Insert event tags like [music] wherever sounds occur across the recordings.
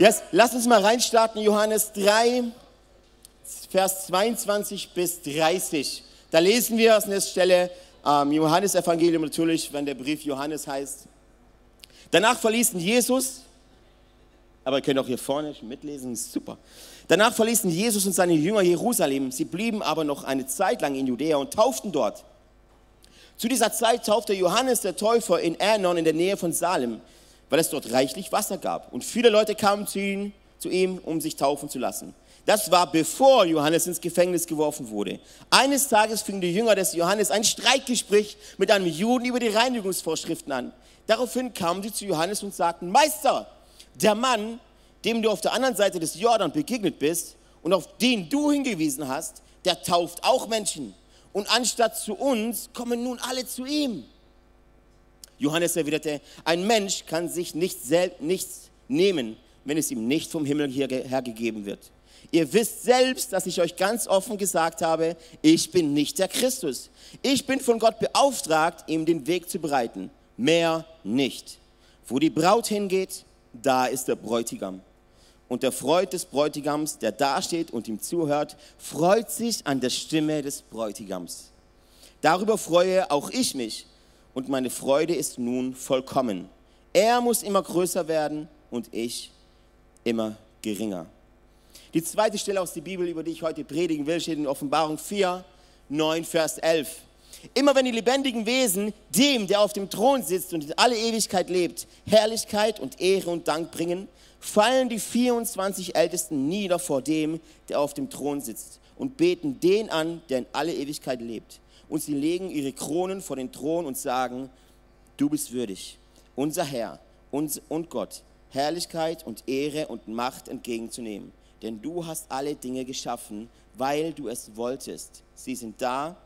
Yes, lass uns mal reinstarten, Johannes 3, Vers 22 bis 30. Da lesen wir aus der Stelle, ähm, Johannes Evangelium natürlich, wenn der Brief Johannes heißt. Danach verließen Jesus, aber ihr könnt auch hier vorne mitlesen, super. Danach verließen Jesus und seine Jünger Jerusalem. Sie blieben aber noch eine Zeit lang in Judäa und tauften dort. Zu dieser Zeit taufte Johannes der Täufer in Ernon in der Nähe von Salem, weil es dort reichlich Wasser gab. Und viele Leute kamen zu ihm, zu ihm, um sich taufen zu lassen. Das war bevor Johannes ins Gefängnis geworfen wurde. Eines Tages fingen die Jünger des Johannes ein Streitgespräch mit einem Juden über die Reinigungsvorschriften an. Daraufhin kamen sie zu Johannes und sagten, Meister, der Mann, dem du auf der anderen Seite des Jordan begegnet bist und auf den du hingewiesen hast, der tauft auch Menschen. Und anstatt zu uns kommen nun alle zu ihm. Johannes erwiderte, ein Mensch kann sich nicht nichts nehmen, wenn es ihm nicht vom Himmel her gegeben wird. Ihr wisst selbst, dass ich euch ganz offen gesagt habe, ich bin nicht der Christus. Ich bin von Gott beauftragt, ihm den Weg zu bereiten. Mehr nicht. Wo die Braut hingeht, da ist der Bräutigam. Und der Freud des Bräutigams, der dasteht und ihm zuhört, freut sich an der Stimme des Bräutigams. Darüber freue auch ich mich und meine Freude ist nun vollkommen. Er muss immer größer werden und ich immer geringer. Die zweite Stelle aus der Bibel, über die ich heute predigen will, steht in Offenbarung 4, 9, Vers 11. Immer wenn die lebendigen Wesen dem, der auf dem Thron sitzt und in alle Ewigkeit lebt, Herrlichkeit und Ehre und Dank bringen, fallen die 24 Ältesten nieder vor dem, der auf dem Thron sitzt und beten den an, der in alle Ewigkeit lebt. Und sie legen ihre Kronen vor den Thron und sagen, du bist würdig, unser Herr und Gott, Herrlichkeit und Ehre und Macht entgegenzunehmen. Denn du hast alle Dinge geschaffen, weil du es wolltest. Sie sind da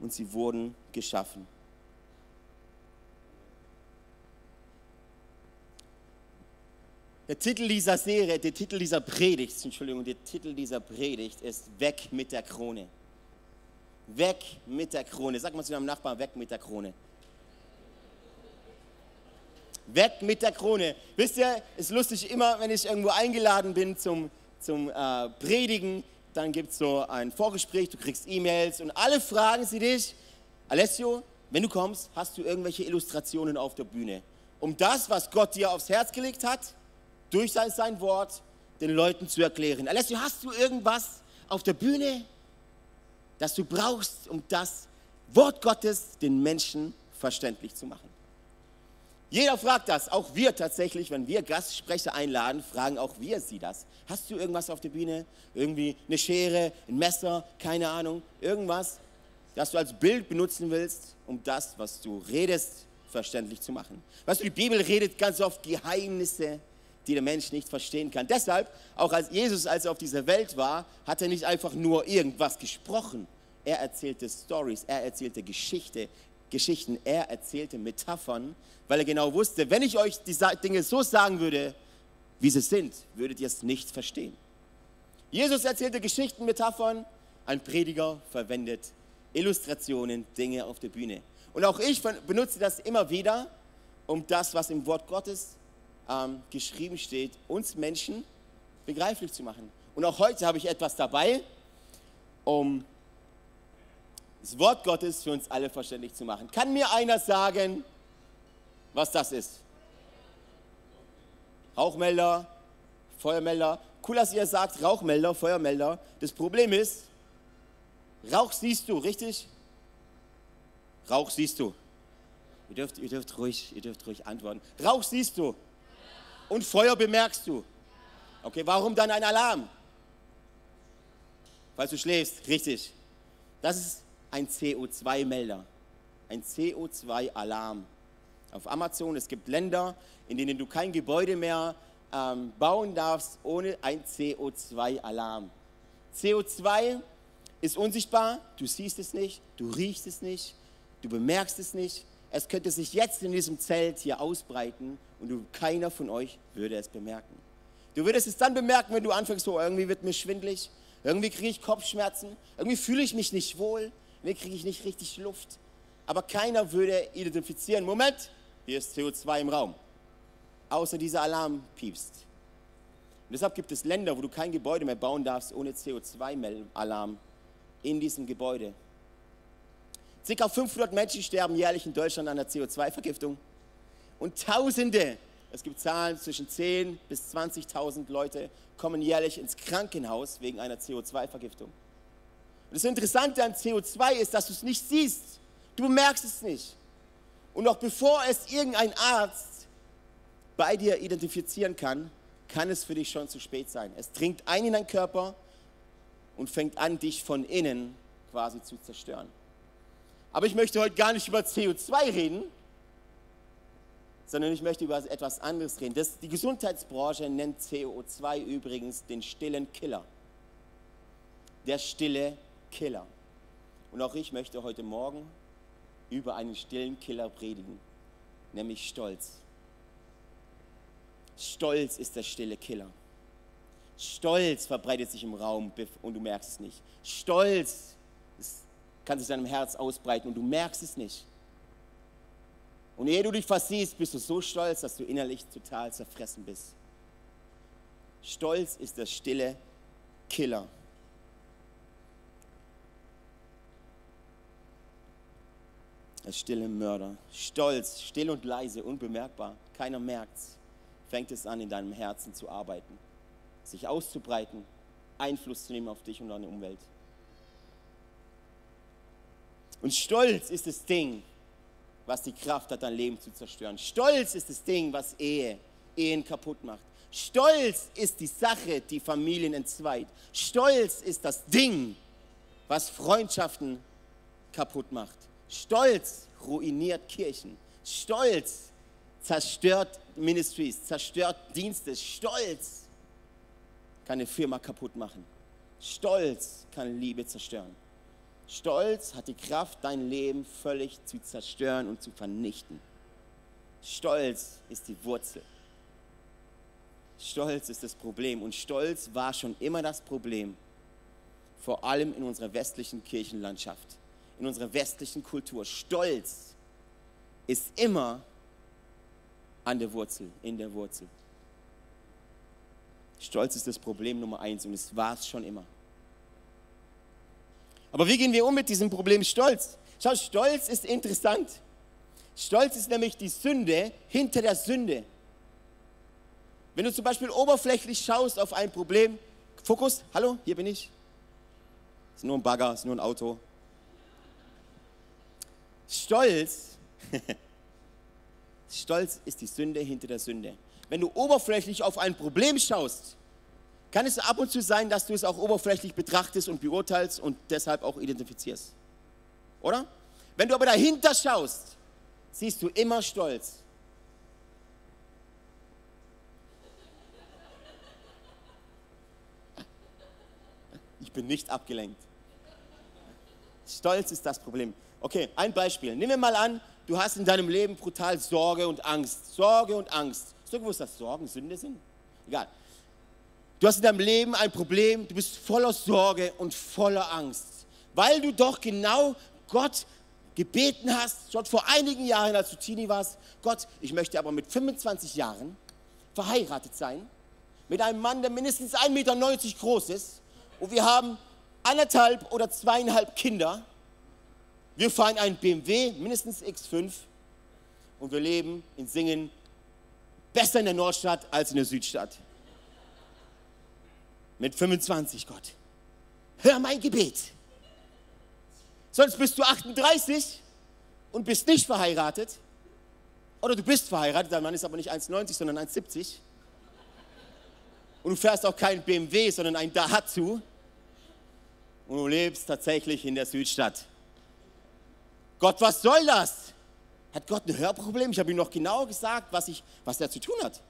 und sie wurden geschaffen. Der Titel dieser Serie, der Titel dieser Predigt, Entschuldigung, der Titel dieser Predigt ist Weg mit der Krone. Weg mit der Krone. Sag mal zu deinem Nachbarn, weg mit der Krone. Weg mit der Krone. Wisst ihr, ist lustig, immer wenn ich irgendwo eingeladen bin zum, zum äh, Predigen, dann gibt es so ein Vorgespräch, du kriegst E-Mails und alle fragen sie dich, Alessio, wenn du kommst, hast du irgendwelche Illustrationen auf der Bühne, um das, was Gott dir aufs Herz gelegt hat, durch sein, sein Wort den Leuten zu erklären. Alessio, hast du irgendwas auf der Bühne, das du brauchst, um das Wort Gottes den Menschen verständlich zu machen? Jeder fragt das, auch wir tatsächlich, wenn wir Gastsprecher einladen, fragen auch wir sie das. Hast du irgendwas auf der Bühne? Irgendwie eine Schere, ein Messer, keine Ahnung, irgendwas, das du als Bild benutzen willst, um das, was du redest, verständlich zu machen. Weißt du, die Bibel redet ganz oft Geheimnisse die der Mensch nicht verstehen kann. Deshalb, auch als Jesus, als er auf dieser Welt war, hat er nicht einfach nur irgendwas gesprochen. Er erzählte Stories, er erzählte Geschichte, Geschichten, er erzählte Metaphern, weil er genau wusste, wenn ich euch die Dinge so sagen würde, wie sie sind, würdet ihr es nicht verstehen. Jesus erzählte Geschichten, Metaphern, ein Prediger verwendet Illustrationen, Dinge auf der Bühne. Und auch ich benutze das immer wieder, um das, was im Wort Gottes ähm, geschrieben steht, uns Menschen begreiflich zu machen. Und auch heute habe ich etwas dabei, um das Wort Gottes für uns alle verständlich zu machen. Kann mir einer sagen, was das ist? Rauchmelder, Feuermelder. Cool, dass ihr sagt Rauchmelder, Feuermelder. Das Problem ist, Rauch siehst du, richtig? Rauch siehst du. Ihr dürft, ihr dürft, ruhig, ihr dürft ruhig antworten. Rauch siehst du und Feuer bemerkst du. Okay, warum dann ein Alarm? Falls du schläfst, richtig. Das ist ein CO2-Melder, ein CO2-Alarm. Auf Amazon, es gibt Länder, in denen du kein Gebäude mehr ähm, bauen darfst ohne ein CO2-Alarm. CO2 ist unsichtbar, du siehst es nicht, du riechst es nicht, du bemerkst es nicht. Es könnte sich jetzt in diesem Zelt hier ausbreiten und du, keiner von euch würde es bemerken. Du würdest es dann bemerken, wenn du anfängst, so irgendwie wird mir schwindlig, irgendwie kriege ich Kopfschmerzen, irgendwie fühle ich mich nicht wohl, irgendwie kriege ich nicht richtig Luft. Aber keiner würde identifizieren, Moment, hier ist CO2 im Raum. Außer dieser Alarm piepst. Und deshalb gibt es Länder, wo du kein Gebäude mehr bauen darfst ohne CO2-Alarm in diesem Gebäude. Circa 500 Menschen sterben jährlich in Deutschland an der CO2-Vergiftung. Und Tausende, es gibt Zahlen zwischen 10.000 bis 20.000 Leute, kommen jährlich ins Krankenhaus wegen einer CO2-Vergiftung. Und das Interessante an CO2 ist, dass du es nicht siehst. Du bemerkst es nicht. Und noch bevor es irgendein Arzt bei dir identifizieren kann, kann es für dich schon zu spät sein. Es dringt ein in deinen Körper und fängt an, dich von innen quasi zu zerstören. Aber ich möchte heute gar nicht über CO2 reden, sondern ich möchte über etwas anderes reden. Das, die Gesundheitsbranche nennt CO2 übrigens den stillen Killer. Der stille Killer. Und auch ich möchte heute Morgen über einen stillen Killer predigen, nämlich Stolz. Stolz ist der stille Killer. Stolz verbreitet sich im Raum und du merkst es nicht. Stolz kann sich deinem Herz ausbreiten und du merkst es nicht. Und ehe du dich versiehst, bist du so stolz, dass du innerlich total zerfressen bist. Stolz ist der stille Killer. Der stille Mörder. Stolz, still und leise, unbemerkbar. Keiner merkt's. Fängt es an, in deinem Herzen zu arbeiten, sich auszubreiten, Einfluss zu nehmen auf dich und deine Umwelt. Und Stolz ist das Ding, was die Kraft hat, dein Leben zu zerstören. Stolz ist das Ding, was Ehe, Ehen kaputt macht. Stolz ist die Sache, die Familien entzweit. Stolz ist das Ding, was Freundschaften kaputt macht. Stolz ruiniert Kirchen. Stolz zerstört Ministries, zerstört Dienste. Stolz kann eine Firma kaputt machen. Stolz kann Liebe zerstören. Stolz hat die Kraft, dein Leben völlig zu zerstören und zu vernichten. Stolz ist die Wurzel. Stolz ist das Problem und Stolz war schon immer das Problem, vor allem in unserer westlichen Kirchenlandschaft, in unserer westlichen Kultur. Stolz ist immer an der Wurzel, in der Wurzel. Stolz ist das Problem Nummer eins und es war es schon immer. Aber wie gehen wir um mit diesem Problem Stolz? Schau, Stolz ist interessant. Stolz ist nämlich die Sünde hinter der Sünde. Wenn du zum Beispiel oberflächlich schaust auf ein Problem, Fokus, hallo, hier bin ich. Ist nur ein Bagger, ist nur ein Auto. Stolz, [laughs] Stolz ist die Sünde hinter der Sünde. Wenn du oberflächlich auf ein Problem schaust, kann es ab und zu sein, dass du es auch oberflächlich betrachtest und beurteilst und deshalb auch identifizierst. Oder? Wenn du aber dahinter schaust, siehst du immer Stolz. Ich bin nicht abgelenkt. Stolz ist das Problem. Okay, ein Beispiel. Nehmen wir mal an, du hast in deinem Leben brutal Sorge und Angst. Sorge und Angst. Hast du gewusst, dass Sorgen Sünde sind? Egal. Du hast in deinem Leben ein Problem, du bist voller Sorge und voller Angst, weil du doch genau Gott gebeten hast, schon vor einigen Jahren, als du Teenie warst, Gott, ich möchte aber mit 25 Jahren verheiratet sein, mit einem Mann, der mindestens 1,90 Meter groß ist und wir haben anderthalb oder zweieinhalb Kinder. Wir fahren einen BMW, mindestens X5 und wir leben in Singen besser in der Nordstadt als in der Südstadt mit 25, Gott. Hör mein Gebet. Sonst bist du 38 und bist nicht verheiratet. Oder du bist verheiratet, dein Mann ist aber nicht 1,90, sondern 1,70. Und du fährst auch kein BMW, sondern ein Dahatsu. Und du lebst tatsächlich in der Südstadt. Gott, was soll das? Hat Gott ein Hörproblem? Ich habe ihm noch genau gesagt, was, ich, was er zu tun hat.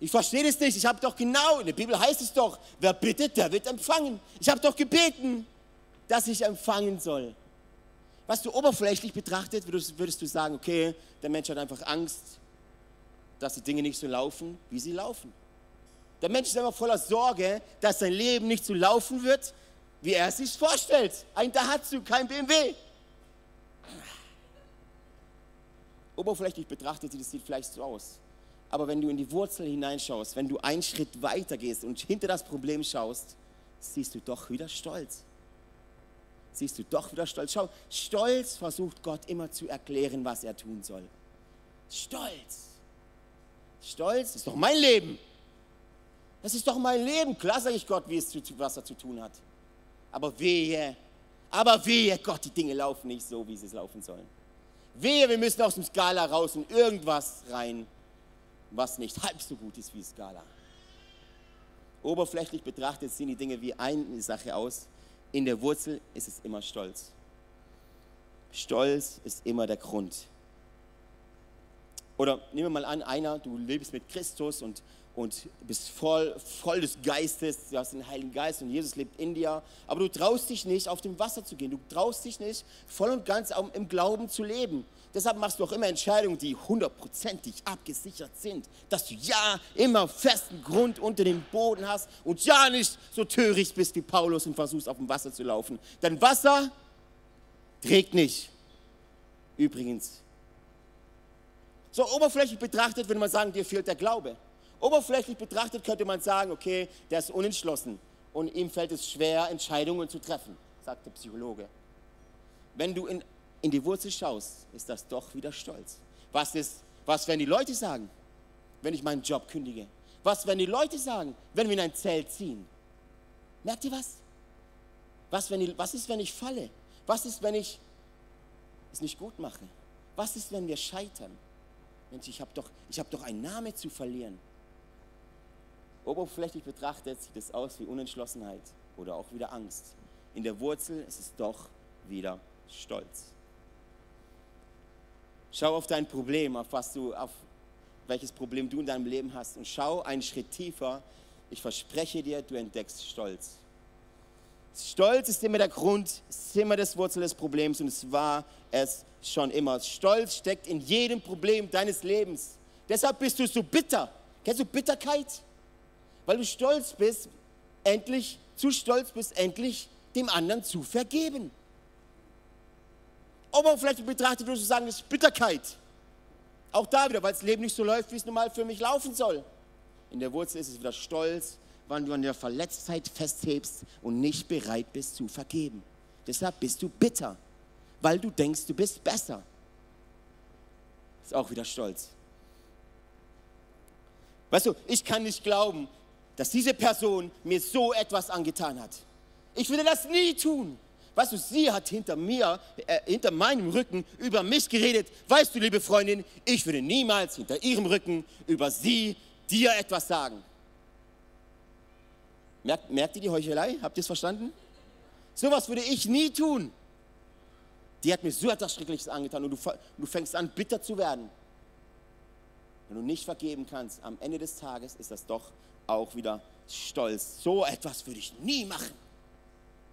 Ich verstehe das nicht. Ich habe doch genau, in der Bibel heißt es doch, wer bittet, der wird empfangen. Ich habe doch gebeten, dass ich empfangen soll. Was du oberflächlich betrachtet, würdest, würdest du sagen, okay, der Mensch hat einfach Angst, dass die Dinge nicht so laufen, wie sie laufen. Der Mensch ist einfach voller Sorge, dass sein Leben nicht so laufen wird, wie er es sich vorstellt. Ein Dahatsu, kein BMW. Oberflächlich betrachtet sieht es vielleicht so aus. Aber wenn du in die Wurzel hineinschaust, wenn du einen Schritt weiter gehst und hinter das Problem schaust, siehst du doch wieder Stolz. Siehst du doch wieder Stolz. Schau, Stolz versucht Gott immer zu erklären, was er tun soll. Stolz. Stolz ist doch mein Leben. Das ist doch mein Leben. Klar sage ich Gott, wie es zu, was er zu tun hat. Aber wehe, aber wehe, Gott, die Dinge laufen nicht so, wie sie laufen sollen. Wehe, wir müssen aus dem Skala raus und irgendwas rein, was nicht halb so gut ist wie Skala. Oberflächlich betrachtet sehen die Dinge wie eine Sache aus. In der Wurzel ist es immer Stolz. Stolz ist immer der Grund. Oder nehmen wir mal an, einer, du lebst mit Christus und und bist voll, voll des Geistes, du hast den Heiligen Geist und Jesus lebt in dir, aber du traust dich nicht, auf dem Wasser zu gehen. Du traust dich nicht, voll und ganz im Glauben zu leben. Deshalb machst du auch immer Entscheidungen, die hundertprozentig abgesichert sind, dass du ja immer festen Grund unter dem Boden hast und ja nicht so töricht bist wie Paulus und versuchst, auf dem Wasser zu laufen. Denn Wasser trägt nicht. Übrigens. So oberflächlich betrachtet würde man sagen, dir fehlt der Glaube. Oberflächlich betrachtet könnte man sagen, okay, der ist unentschlossen und ihm fällt es schwer, Entscheidungen zu treffen, sagt der Psychologe. Wenn du in, in die Wurzel schaust, ist das doch wieder Stolz. Was, ist, was werden die Leute sagen, wenn ich meinen Job kündige? Was werden die Leute sagen, wenn wir in ein Zelt ziehen? Merkt ihr was? Was, wenn die, was ist, wenn ich falle? Was ist, wenn ich es nicht gut mache? Was ist, wenn wir scheitern? Mensch, ich habe doch, hab doch einen Namen zu verlieren. Oberflächlich betrachtet sieht es aus wie Unentschlossenheit oder auch wieder Angst. In der Wurzel ist es doch wieder Stolz. Schau auf dein Problem, auf was du, auf welches Problem du in deinem Leben hast und schau einen Schritt tiefer. Ich verspreche dir, du entdeckst Stolz. Stolz ist immer der Grund, ist immer das Wurzel des Problems und es war es schon immer. Stolz steckt in jedem Problem deines Lebens. Deshalb bist du so bitter. Kennst du Bitterkeit? weil du stolz bist, endlich, zu stolz bist, endlich dem anderen zu vergeben. Oberflächlich betrachtet würdest du sagen, das ist Bitterkeit. Auch da wieder, weil das Leben nicht so läuft, wie es normal für mich laufen soll. In der Wurzel ist es wieder Stolz, weil du an der Verletztheit festhebst und nicht bereit bist zu vergeben. Deshalb bist du bitter, weil du denkst, du bist besser. Ist auch wieder Stolz. Weißt du, ich kann nicht glauben, dass diese Person mir so etwas angetan hat. Ich würde das nie tun. Weißt du, sie hat hinter mir, äh, hinter meinem Rücken über mich geredet. Weißt du, liebe Freundin, ich würde niemals hinter ihrem Rücken über sie dir etwas sagen. Merkt, merkt ihr die Heuchelei? Habt ihr es verstanden? Sowas würde ich nie tun. Die hat mir so etwas Schreckliches angetan und du, du fängst an, bitter zu werden. Wenn du nicht vergeben kannst, am Ende des Tages ist das doch auch wieder stolz. So etwas würde ich nie machen.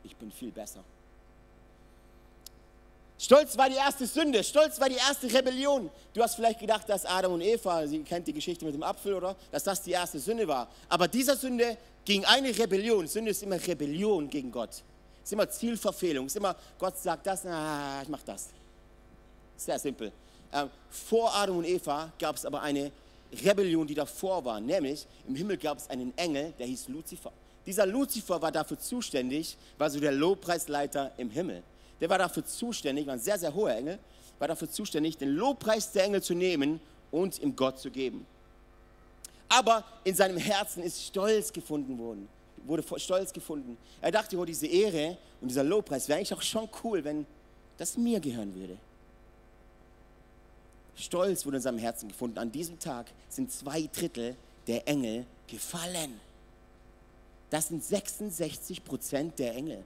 Ich bin viel besser. Stolz war die erste Sünde, Stolz war die erste Rebellion. Du hast vielleicht gedacht, dass Adam und Eva, Sie kennt die Geschichte mit dem Apfel, oder? Dass das die erste Sünde war. Aber dieser Sünde ging eine Rebellion. Sünde ist immer Rebellion gegen Gott. Ist immer Zielverfehlung. Ist immer, Gott sagt das, na, ich mach das. Sehr simpel. Ähm, vor Adam und Eva gab es aber eine Rebellion, die davor war. Nämlich im Himmel gab es einen Engel, der hieß Luzifer. Dieser Luzifer war dafür zuständig, war so der Lobpreisleiter im Himmel. Der war dafür zuständig, war ein sehr, sehr hoher Engel, war dafür zuständig, den Lobpreis der Engel zu nehmen und ihm Gott zu geben. Aber in seinem Herzen ist Stolz gefunden worden, wurde Stolz gefunden. Er dachte, oh, diese Ehre und dieser Lobpreis wäre eigentlich auch schon cool, wenn das mir gehören würde. Stolz wurde in seinem Herzen gefunden. An diesem Tag sind zwei Drittel der Engel gefallen. Das sind 66 Prozent der Engel.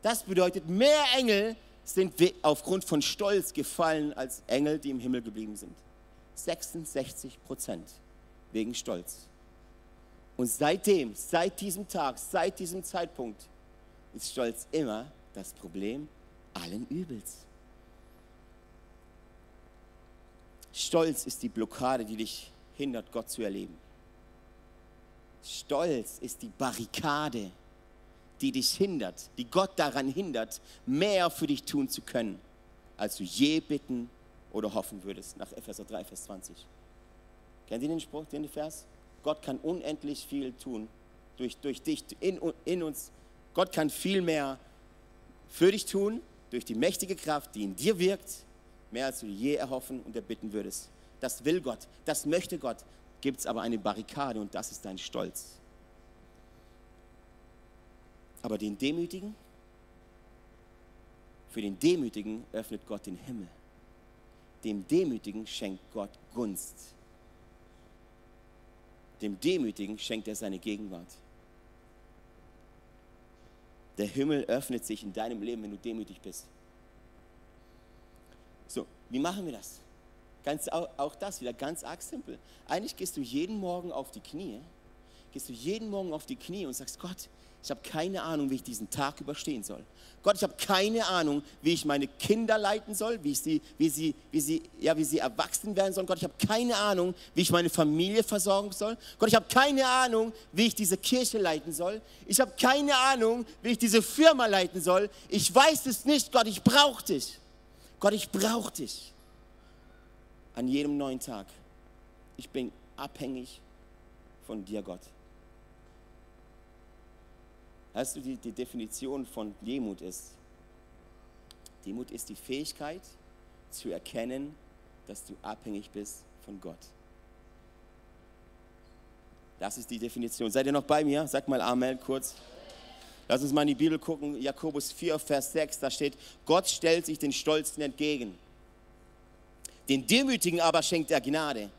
Das bedeutet, mehr Engel sind aufgrund von Stolz gefallen als Engel, die im Himmel geblieben sind. 66 Prozent wegen Stolz. Und seitdem, seit diesem Tag, seit diesem Zeitpunkt ist Stolz immer das Problem allen Übels. Stolz ist die Blockade, die dich hindert, Gott zu erleben. Stolz ist die Barrikade, die dich hindert, die Gott daran hindert, mehr für dich tun zu können, als du je bitten oder hoffen würdest, nach Epheser 3, Vers 20. Kennt ihr den Spruch, den Vers? Gott kann unendlich viel tun durch, durch dich, in, in uns. Gott kann viel mehr für dich tun, durch die mächtige Kraft, die in dir wirkt, mehr als du je erhoffen und erbitten würdest. Das will Gott, das möchte Gott. Gibt es aber eine Barrikade und das ist dein Stolz. Aber den Demütigen, für den Demütigen öffnet Gott den Himmel. Dem Demütigen schenkt Gott Gunst. Dem Demütigen schenkt er seine Gegenwart. Der Himmel öffnet sich in deinem Leben, wenn du demütig bist. So, wie machen wir das? Ganz, auch, auch das wieder ganz arg simpel. Eigentlich gehst du jeden Morgen auf die Knie, gehst du jeden Morgen auf die Knie und sagst, Gott, ich habe keine Ahnung, wie ich diesen Tag überstehen soll. Gott, ich habe keine Ahnung, wie ich meine Kinder leiten soll, wie, ich sie, wie, sie, wie, sie, ja, wie sie erwachsen werden sollen. Gott, ich habe keine Ahnung, wie ich meine Familie versorgen soll. Gott, ich habe keine Ahnung, wie ich diese Kirche leiten soll. Ich habe keine Ahnung, wie ich diese Firma leiten soll. Ich weiß es nicht, Gott, ich brauche dich. Gott, ich brauche dich. An jedem neuen Tag. Ich bin abhängig von dir, Gott. Weißt du, die, die Definition von Demut ist, Demut ist die Fähigkeit zu erkennen, dass du abhängig bist von Gott. Das ist die Definition. Seid ihr noch bei mir? Sag mal Amen kurz. Lass uns mal in die Bibel gucken. Jakobus 4, Vers 6, da steht, Gott stellt sich den Stolzen entgegen. Den Demütigen aber schenkt er Gnade.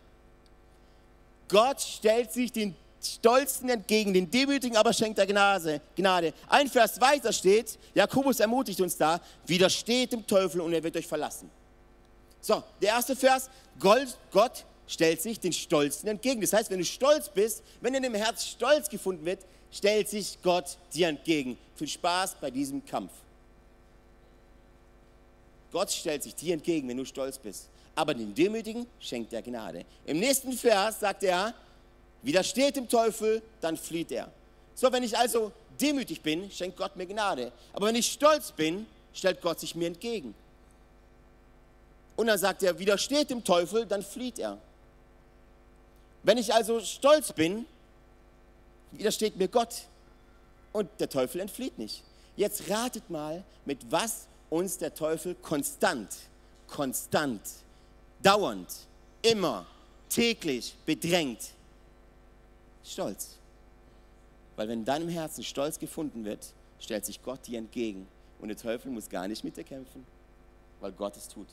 Gott stellt sich den Stolzen entgegen, den Demütigen aber schenkt er Gnade. Gnade. Ein Vers weiter steht, Jakobus ermutigt uns da, widersteht dem Teufel und er wird euch verlassen. So, der erste Vers, Gott stellt sich den Stolzen entgegen. Das heißt, wenn du stolz bist, wenn in dem Herz Stolz gefunden wird, stellt sich Gott dir entgegen. Viel Spaß bei diesem Kampf. Gott stellt sich dir entgegen, wenn du stolz bist. Aber den Demütigen schenkt er Gnade. Im nächsten Vers sagt er, widersteht dem Teufel, dann flieht er. So, wenn ich also demütig bin, schenkt Gott mir Gnade. Aber wenn ich stolz bin, stellt Gott sich mir entgegen. Und dann sagt er, widersteht dem Teufel, dann flieht er. Wenn ich also stolz bin, widersteht mir Gott und der Teufel entflieht nicht. Jetzt ratet mal, mit was uns der Teufel konstant, konstant, dauernd, immer, täglich bedrängt. Stolz. Weil wenn in deinem Herzen Stolz gefunden wird, stellt sich Gott dir entgegen. Und der Teufel muss gar nicht mit dir kämpfen, weil Gott es tut.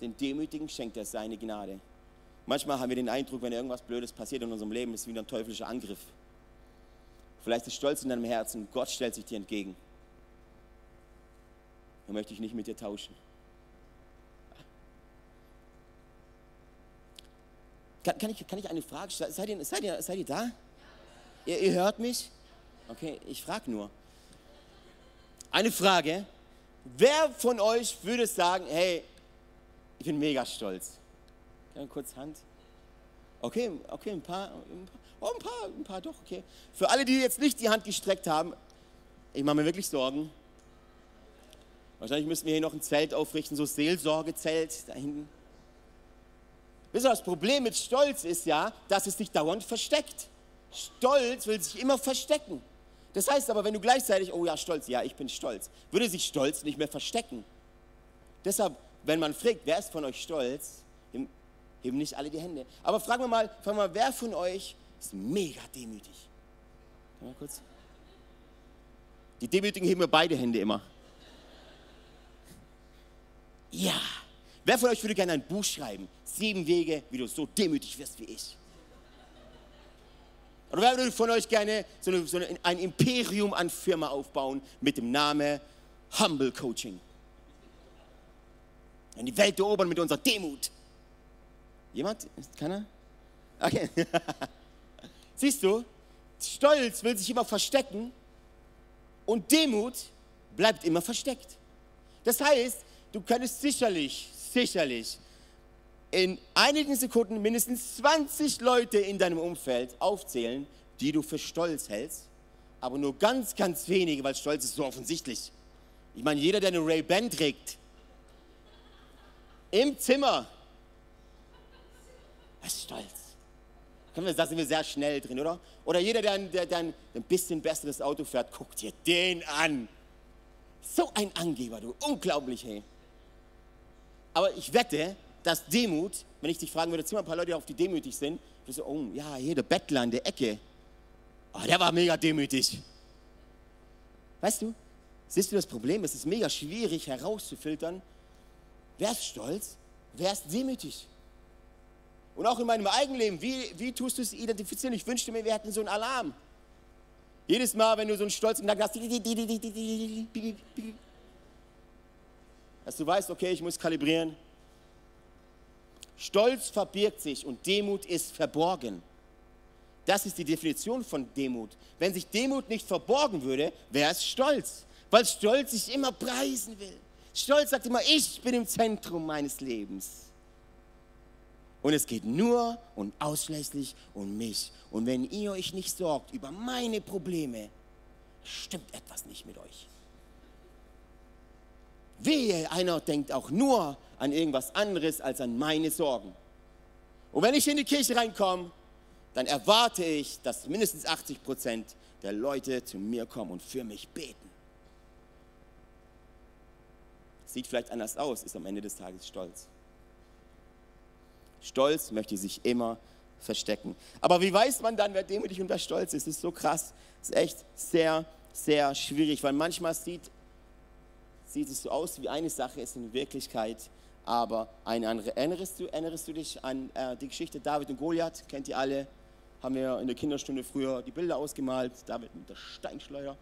Den Demütigen schenkt er seine Gnade. Manchmal haben wir den Eindruck, wenn irgendwas Blödes passiert in unserem Leben, ist es wieder ein teuflischer Angriff. Vielleicht ist Stolz in deinem Herzen, Gott stellt sich dir entgegen. Dann möchte ich nicht mit dir tauschen. Kann, kann, ich, kann ich eine Frage stellen? Seid ihr, seid ihr, seid ihr da? Ihr, ihr hört mich? Okay, ich frage nur. Eine Frage. Wer von euch würde sagen, hey, ich bin mega stolz? Kann kurz Hand? Okay, okay, ein paar, ein paar, oh, ein paar, ein paar doch, okay. Für alle, die jetzt nicht die Hand gestreckt haben, ich mache mir wirklich Sorgen. Wahrscheinlich müssen wir hier noch ein Zelt aufrichten, so Seelsorgezelt da hinten. Wisst ihr, das Problem mit Stolz ist ja, dass es sich dauernd versteckt. Stolz will sich immer verstecken. Das heißt aber, wenn du gleichzeitig, oh ja, Stolz, ja, ich bin stolz, würde sich Stolz nicht mehr verstecken. Deshalb, wenn man fragt, wer ist von euch stolz, heben nicht alle die Hände. Aber fragen wir mal, fragen wir mal wer von euch ist mega demütig? Mal kurz. Die Demütigen heben mir beide Hände immer. Ja. Wer von euch würde gerne ein Buch schreiben? Sieben Wege, wie du so demütig wirst wie ich. Oder wer würde von euch gerne so, eine, so ein Imperium an Firma aufbauen mit dem Namen Humble Coaching? Und die Welt erobern mit unserer Demut. Jemand? Keiner? Okay. [laughs] Siehst du, Stolz will sich immer verstecken und Demut bleibt immer versteckt. Das heißt, du könntest sicherlich sicherlich in einigen Sekunden mindestens 20 Leute in deinem Umfeld aufzählen, die du für stolz hältst, aber nur ganz, ganz wenige, weil Stolz ist so offensichtlich. Ich meine, jeder, der eine Ray-Ban trägt, im Zimmer, ist Stolz. Da sind wir sehr schnell drin, oder? Oder jeder, der, der, der ein bisschen besseres Auto fährt, guckt dir den an. So ein Angeber, du. Unglaublich, hey. Aber ich wette, dass Demut, wenn ich dich fragen würde, zieh mal ein paar Leute auf, die demütig sind, du so, oh ja, hier der Bettler in der Ecke. Oh, der war mega demütig. Weißt du, siehst du das Problem? Es ist mega schwierig herauszufiltern, wer ist stolz, wer ist demütig. Und auch in meinem eigenen Leben, wie, wie tust du es identifizieren? Ich wünschte mir, wir hätten so einen Alarm. Jedes Mal, wenn du so einen stolzen Gedanken hast, dass du weißt, okay, ich muss kalibrieren. Stolz verbirgt sich und Demut ist verborgen. Das ist die Definition von Demut. Wenn sich Demut nicht verborgen würde, wäre es Stolz, weil Stolz sich immer preisen will. Stolz sagt immer, ich bin im Zentrum meines Lebens. Und es geht nur und ausschließlich um mich. Und wenn ihr euch nicht sorgt über meine Probleme, stimmt etwas nicht mit euch. Wehe, einer denkt auch nur an irgendwas anderes als an meine Sorgen. Und wenn ich in die Kirche reinkomme, dann erwarte ich, dass mindestens 80 Prozent der Leute zu mir kommen und für mich beten. Sieht vielleicht anders aus, ist am Ende des Tages stolz. Stolz möchte sich immer verstecken. Aber wie weiß man dann, wer demütig und wer stolz ist? Das ist so krass. Das ist echt sehr, sehr schwierig, weil manchmal sieht, sieht es so aus wie eine Sache, ist in Wirklichkeit aber eine andere. Erinnerst du, erinnerst du dich an äh, die Geschichte David und Goliath? Kennt ihr alle? Haben wir in der Kinderstunde früher die Bilder ausgemalt. David mit der Steinschleuder.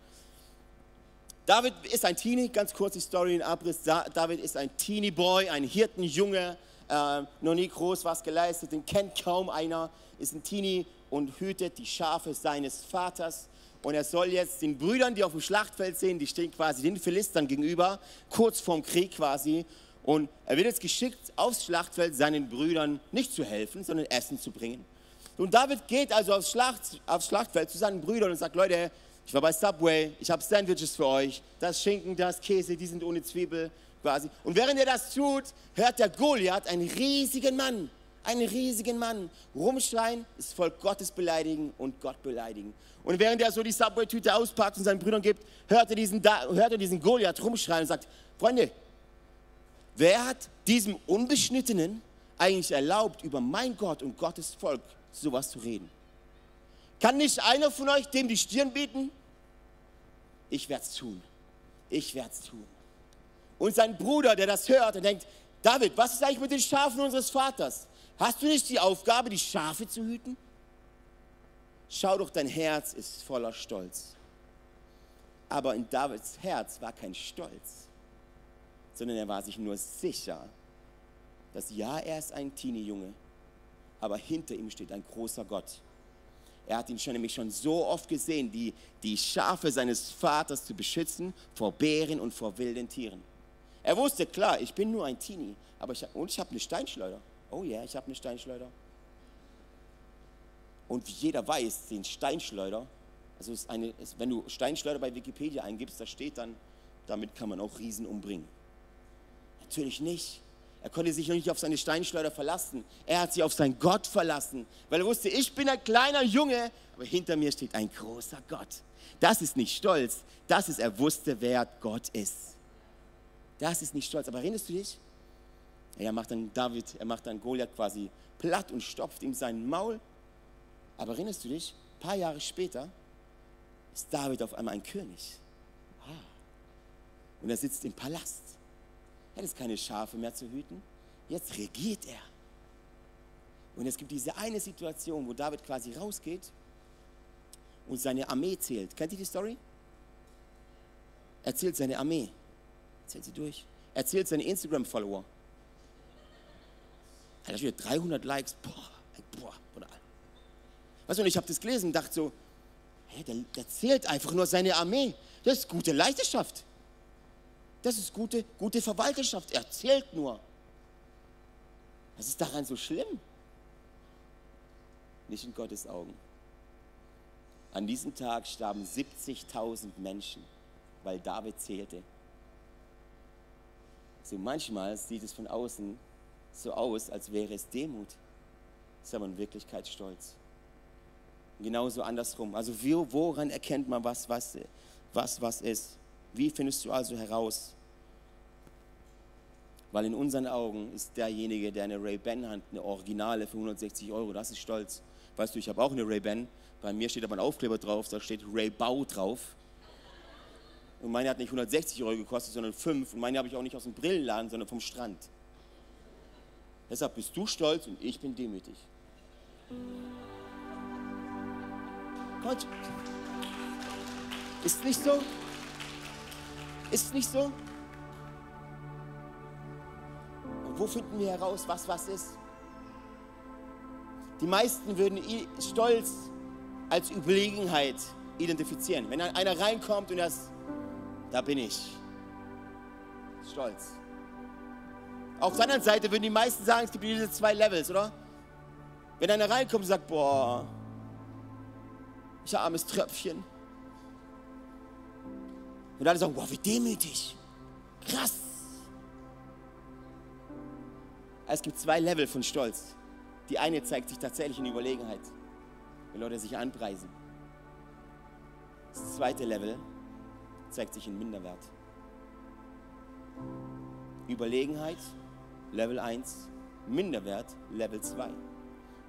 David ist ein Teenie, ganz kurz die Story in Abriss. David ist ein Teenie-Boy, ein Hirtenjunge, äh, noch nie groß was geleistet, den kennt kaum einer, ist ein Teenie und hütet die Schafe seines Vaters. Und er soll jetzt den Brüdern, die auf dem Schlachtfeld sind, die stehen quasi den Philistern gegenüber, kurz vorm Krieg quasi. Und er wird jetzt geschickt aufs Schlachtfeld, seinen Brüdern nicht zu helfen, sondern Essen zu bringen. Und David geht also aufs, Schlacht, aufs Schlachtfeld zu seinen Brüdern und sagt, Leute, ich war bei Subway, ich habe Sandwiches für euch, das Schinken, das Käse, die sind ohne Zwiebel quasi. Und während er das tut, hört der Goliath einen riesigen Mann, einen riesigen Mann rumschreien, das Volk Gottes beleidigen und Gott beleidigen. Und während er so die Subway-Tüte auspackt und seinen Brüdern gibt, hört er diesen, hört er diesen Goliath rumschreien und sagt, Freunde, wer hat diesem Unbeschnittenen eigentlich erlaubt, über mein Gott und Gottes Volk sowas zu reden? Kann nicht einer von euch dem die Stirn bieten? Ich werde es tun. Ich werde es tun. Und sein Bruder, der das hört, der denkt, David, was ist eigentlich mit den Schafen unseres Vaters? Hast du nicht die Aufgabe, die Schafe zu hüten? Schau doch, dein Herz ist voller Stolz. Aber in Davids Herz war kein Stolz, sondern er war sich nur sicher, dass ja, er ist ein Teenie-Junge, aber hinter ihm steht ein großer Gott. Er hat ihn schon nämlich schon so oft gesehen, die, die Schafe seines Vaters zu beschützen vor Bären und vor wilden Tieren. Er wusste, klar, ich bin nur ein Teenie, aber ich, und ich habe eine Steinschleuder. Oh ja, yeah, ich habe eine Steinschleuder. Und wie jeder weiß, den Steinschleuder, also ist eine, ist, wenn du Steinschleuder bei Wikipedia eingibst, da steht dann, damit kann man auch Riesen umbringen. Natürlich nicht. Er konnte sich noch nicht auf seine Steinschleuder verlassen. Er hat sich auf seinen Gott verlassen, weil er wusste, ich bin ein kleiner Junge, aber hinter mir steht ein großer Gott. Das ist nicht Stolz, das ist, er wusste, wer Gott ist. Das ist nicht Stolz. Aber erinnerst du dich? Er macht dann David, er macht dann Goliath quasi platt und stopft ihm sein Maul. Aber erinnerst du dich? Ein paar Jahre später ist David auf einmal ein König. Ah. Und er sitzt im Palast. Er hat keine Schafe mehr zu hüten. Jetzt regiert er. Und es gibt diese eine Situation, wo David quasi rausgeht und seine Armee zählt. Kennt ihr die Story? Er zählt seine Armee. Zählt sie durch. Er zählt seine Instagram-Follower. Er wieder 300 Likes. Boah, boah, brutal. Weißt du, und ich habe das gelesen und dachte so, hey, der, der zählt einfach nur seine Armee. Das ist gute Leiterschaft. Das ist gute, gute Verwalterschaft. Er zählt nur. Was ist daran so schlimm? Nicht in Gottes Augen. An diesem Tag starben 70.000 Menschen, weil David zählte. So manchmal sieht es von außen so aus, als wäre es Demut. ist aber in Wirklichkeit Stolz. genauso andersrum. Also woran erkennt man, was was, was was ist? Wie findest du also heraus? Weil in unseren Augen ist derjenige, der eine Ray-Ban hat, eine Originale für 160 Euro, das ist Stolz. Weißt du, ich habe auch eine Ray-Ban, bei mir steht aber ein Aufkleber drauf, da steht Ray-Bau drauf. Und meine hat nicht 160 Euro gekostet, sondern 5. Und meine habe ich auch nicht aus dem Brillenladen, sondern vom Strand. Deshalb bist du stolz und ich bin demütig. Gott, ist nicht so? Ist nicht so? Und wo finden wir heraus, was was ist? Die meisten würden Stolz als Überlegenheit identifizieren. Wenn einer reinkommt und das, da bin ich. Stolz. Auf der anderen Seite würden die meisten sagen, es gibt diese zwei Levels, oder? Wenn einer reinkommt und sagt, boah, ich armes Tröpfchen. Und alle sagen, boah, wie demütig. Krass. Es gibt zwei Level von Stolz. Die eine zeigt sich tatsächlich in Überlegenheit, wenn Leute sich anpreisen. Das zweite Level zeigt sich in Minderwert. Überlegenheit, Level 1, Minderwert, Level 2.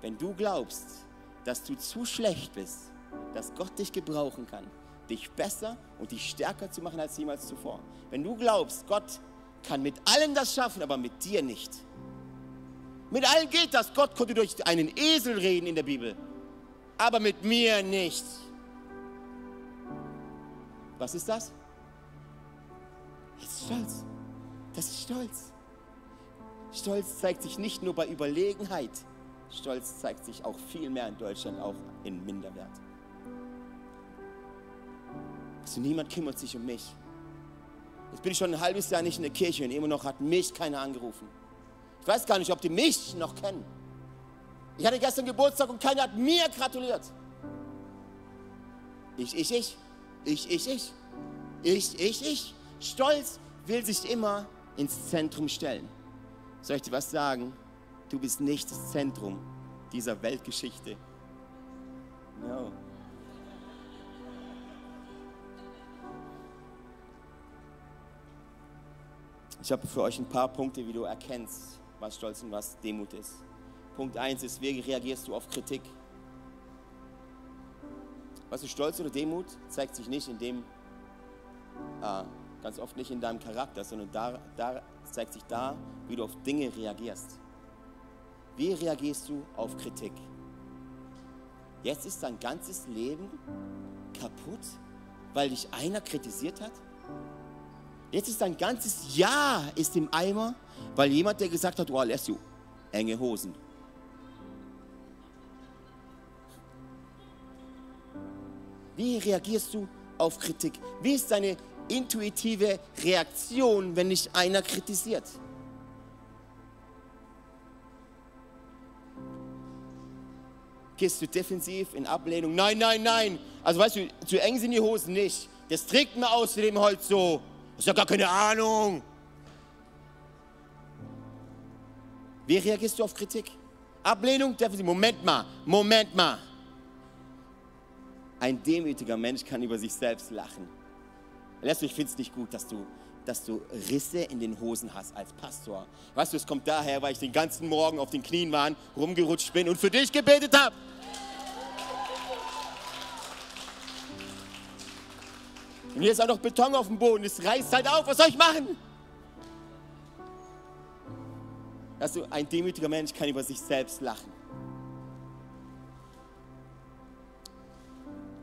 Wenn du glaubst, dass du zu schlecht bist, dass Gott dich gebrauchen kann, dich besser und dich stärker zu machen als jemals zuvor. Wenn du glaubst, Gott kann mit allem das schaffen, aber mit dir nicht, mit allen geht das. Gott konnte durch einen Esel reden in der Bibel, aber mit mir nicht. Was ist das? Das ist Stolz. Das ist Stolz. Stolz zeigt sich nicht nur bei Überlegenheit. Stolz zeigt sich auch viel mehr in Deutschland, auch in Minderwert. Also niemand kümmert sich um mich. Jetzt bin ich schon ein halbes Jahr nicht in der Kirche und immer noch hat mich keiner angerufen. Ich weiß gar nicht, ob die mich noch kennen. Ich hatte gestern Geburtstag und keiner hat mir gratuliert. Ich, ich, ich. Ich, ich, ich. Ich, ich, ich. Stolz will sich immer ins Zentrum stellen. Soll ich dir was sagen? Du bist nicht das Zentrum dieser Weltgeschichte. No. Ich habe für euch ein paar Punkte, wie du erkennst, was Stolz und was Demut ist. Punkt 1 ist, wie reagierst du auf Kritik? Was ist Stolz oder Demut? Zeigt sich nicht in dem, äh, ganz oft nicht in deinem Charakter, sondern da, da zeigt sich da, wie du auf Dinge reagierst. Wie reagierst du auf Kritik? Jetzt ist dein ganzes Leben kaputt, weil dich einer kritisiert hat? Jetzt ist dein ganzes Jahr ist im Eimer, weil jemand, der gesagt hat, oh, du enge Hosen. Wie reagierst du auf Kritik? Wie ist deine intuitive Reaktion, wenn dich einer kritisiert? Gehst du defensiv in Ablehnung? Nein, nein, nein. Also weißt du, zu eng sind die Hosen nicht. Das trägt mir außerdem halt so. Ist ja gar keine Ahnung. Wie reagierst du auf Kritik? Ablehnung, defensiv. Moment mal, Moment mal. Ein demütiger Mensch kann über sich selbst lachen. Lässt du, ich finde es nicht gut, dass du, dass du Risse in den Hosen hast als Pastor. Weißt du, es kommt daher, weil ich den ganzen Morgen auf den Knien war, rumgerutscht bin und für dich gebetet habe. Und hier ist auch noch Beton auf dem Boden. Es reißt halt auf. Was soll ich machen? Also ein demütiger Mensch kann über sich selbst lachen.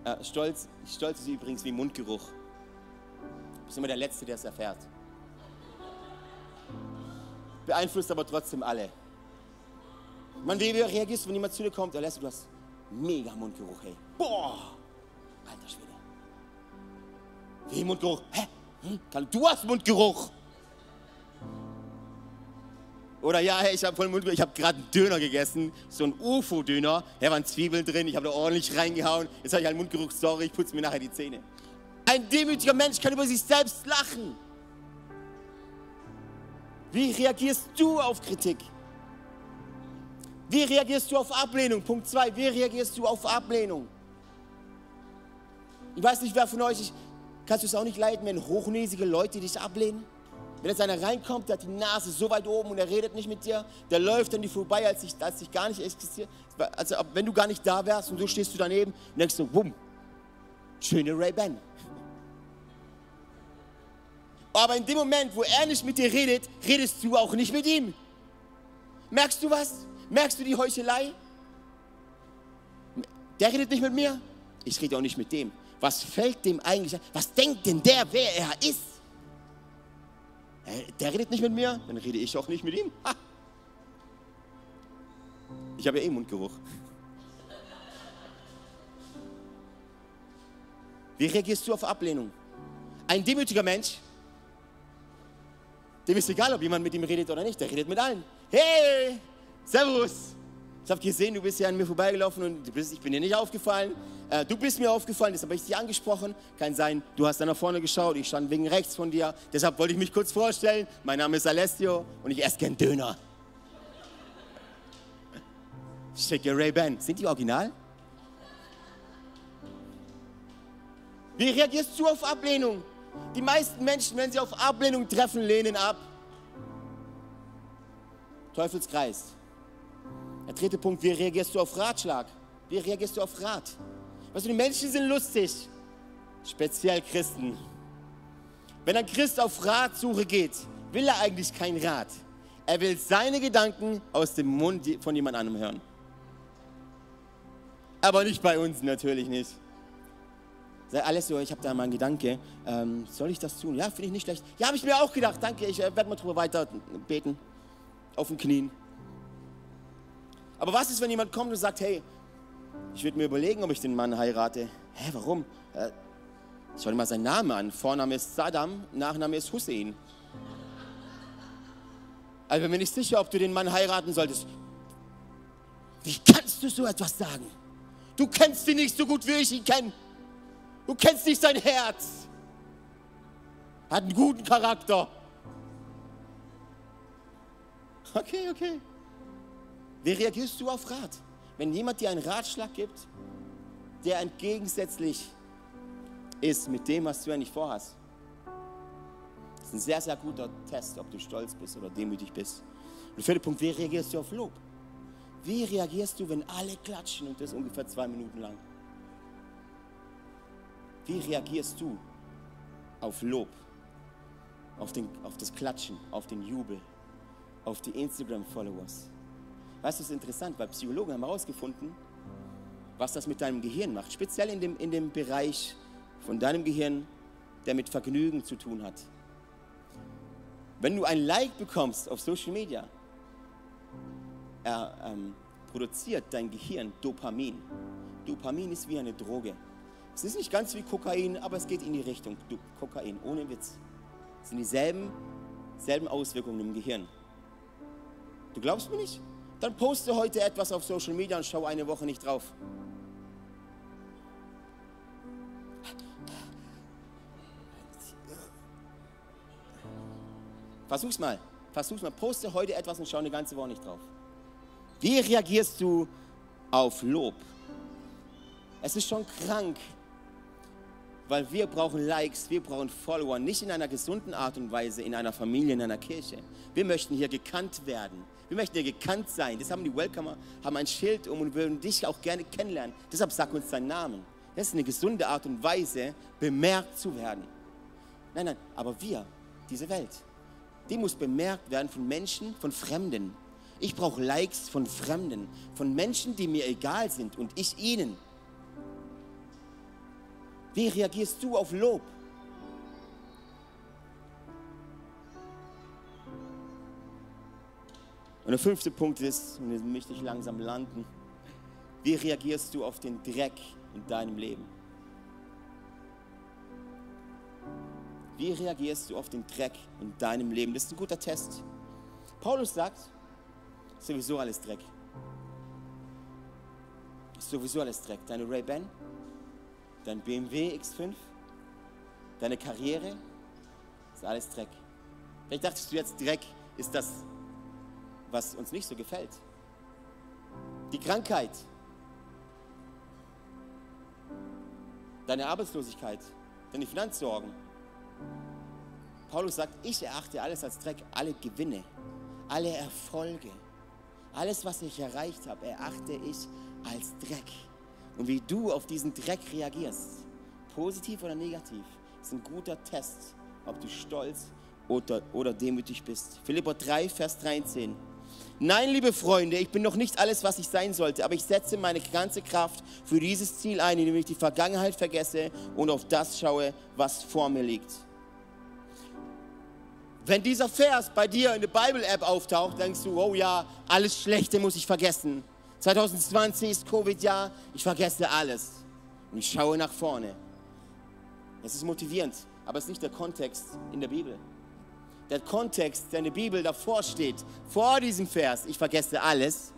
Äh, Stolz, Stolz ist übrigens wie Mundgeruch. Bist immer der Letzte, der es erfährt. Beeinflusst aber trotzdem alle. Man, wie reagierst du, wenn jemand zu dir kommt? Da lässt du das mega Mundgeruch, hey. Boah! Alter Schwede. Wie Mundgeruch? Hä? Hm? Du hast Mundgeruch. Oder ja, hey, ich habe voll Mundgeruch. Ich habe gerade einen Döner gegessen, so ein UFO-Döner. Da waren Zwiebeln drin, ich habe da ordentlich reingehauen. Jetzt habe ich einen Mundgeruch. Sorry, ich putze mir nachher die Zähne. Ein demütiger Mensch kann über sich selbst lachen. Wie reagierst du auf Kritik? Wie reagierst du auf Ablehnung? Punkt 2. Wie reagierst du auf Ablehnung? Ich weiß nicht, wer von euch, kannst du es auch nicht leiden, wenn hochnäsige Leute dich ablehnen? Wenn jetzt einer reinkommt, der hat die Nase so weit oben und er redet nicht mit dir, der läuft an dir vorbei, als ich, als ich gar nicht existiert. Also wenn du gar nicht da wärst und so stehst du daneben und denkst so, wumm, schöne Ray-Ban. Aber in dem Moment, wo er nicht mit dir redet, redest du auch nicht mit ihm. Merkst du was? Merkst du die Heuchelei? Der redet nicht mit mir, ich rede auch nicht mit dem. Was fällt dem eigentlich an? Was denkt denn der, wer er ist? Der redet nicht mit mir, dann rede ich auch nicht mit ihm. Ha. Ich habe ja eh Mundgeruch. Wie reagierst du auf Ablehnung? Ein demütiger Mensch, dem ist egal, ob jemand mit ihm redet oder nicht, der redet mit allen. Hey, Servus. Ich habe gesehen, du bist hier an mir vorbeigelaufen und ich bin dir nicht aufgefallen. Äh, du bist mir aufgefallen, deshalb habe ich dich angesprochen. Kann sein, du hast da nach vorne geschaut, ich stand wegen rechts von dir. Deshalb wollte ich mich kurz vorstellen. Mein Name ist Alessio und ich esse gern Döner. Schicke Ray-Ban. Sind die original? Wie reagierst du auf Ablehnung? Die meisten Menschen, wenn sie auf Ablehnung treffen, lehnen ab. Teufelskreis. Der dritte Punkt, wie reagierst du auf Ratschlag? Wie reagierst du auf Rat? Weißt du, die Menschen sind lustig, speziell Christen. Wenn ein Christ auf Ratsuche geht, will er eigentlich keinen Rat. Er will seine Gedanken aus dem Mund von jemand anderem hören. Aber nicht bei uns, natürlich nicht. Sei alles so, ich habe da mal einen Gedanke. Ähm, soll ich das tun? Ja, finde ich nicht schlecht. Ja, habe ich mir auch gedacht. Danke, ich äh, werde mal drüber weiter beten. Auf den Knien. Aber was ist, wenn jemand kommt und sagt, hey, ich würde mir überlegen, ob ich den Mann heirate. Hä, warum? Äh, schau dir mal seinen Namen an. Vorname ist Saddam, Nachname ist Hussein. Also bin mir nicht sicher, ob du den Mann heiraten solltest. Wie kannst du so etwas sagen? Du kennst ihn nicht so gut, wie ich ihn kenne. Du kennst nicht sein Herz. Hat einen guten Charakter. Okay, okay. Wie reagierst du auf Rat? Wenn jemand dir einen Ratschlag gibt, der entgegensätzlich ist mit dem, was du eigentlich vorhast. Das ist ein sehr, sehr guter Test, ob du stolz bist oder demütig bist. Und der vierte Punkt, wie reagierst du auf Lob? Wie reagierst du, wenn alle klatschen und das ungefähr zwei Minuten lang? Wie reagierst du auf Lob, auf, den, auf das Klatschen, auf den Jubel, auf die Instagram-Followers? Weißt du, es ist interessant, weil Psychologen haben herausgefunden, was das mit deinem Gehirn macht. Speziell in dem, in dem Bereich von deinem Gehirn, der mit Vergnügen zu tun hat. Wenn du ein Like bekommst auf Social Media, er, ähm, produziert dein Gehirn Dopamin. Dopamin ist wie eine Droge. Es ist nicht ganz wie Kokain, aber es geht in die Richtung Kokain, ohne Witz. Es sind dieselben selben Auswirkungen im Gehirn. Du glaubst mir nicht? Dann poste heute etwas auf Social Media und schau eine Woche nicht drauf. Versuch's mal. Versuch's mal. Poste heute etwas und schau eine ganze Woche nicht drauf. Wie reagierst du auf Lob? Es ist schon krank, weil wir brauchen Likes, wir brauchen Follower, nicht in einer gesunden Art und Weise, in einer Familie, in einer Kirche. Wir möchten hier gekannt werden. Wir möchten hier gekannt sein. Das haben die Welcomer, haben ein Schild um und würden dich auch gerne kennenlernen. Deshalb sag uns deinen Namen. Das ist eine gesunde Art und Weise, bemerkt zu werden. Nein, nein, aber wir, diese Welt, die muss bemerkt werden von Menschen, von Fremden. Ich brauche Likes von Fremden, von Menschen, die mir egal sind und ich ihnen. Wie reagierst du auf Lob? Und der fünfte Punkt ist, und jetzt möchte ich langsam landen, wie reagierst du auf den Dreck in deinem Leben? Wie reagierst du auf den Dreck in deinem Leben? Das ist ein guter Test. Paulus sagt, sowieso alles Dreck. Sowieso alles Dreck. Deine Ray-Ban, dein BMW X5, deine Karriere, ist alles Dreck. Vielleicht dachtest du jetzt, Dreck ist das was uns nicht so gefällt. die Krankheit, deine Arbeitslosigkeit, deine Finanzsorgen. Paulus sagt, ich erachte alles als Dreck, alle Gewinne, alle Erfolge, alles, was ich erreicht habe, erachte ich als Dreck. Und wie du auf diesen Dreck reagierst, positiv oder negativ, ist ein guter Test, ob du stolz oder, oder demütig bist. Philipper 3, Vers 13. Nein, liebe Freunde, ich bin noch nicht alles, was ich sein sollte, aber ich setze meine ganze Kraft für dieses Ziel ein, indem ich die Vergangenheit vergesse und auf das schaue, was vor mir liegt. Wenn dieser Vers bei dir in der Bible-App auftaucht, denkst du, oh ja, alles Schlechte muss ich vergessen. 2020 ist Covid-Jahr, ich vergesse alles. Und ich schaue nach vorne. Es ist motivierend, aber es ist nicht der Kontext in der Bibel. Der Kontext, der in der Bibel davor steht, vor diesem Vers, ich vergesse alles,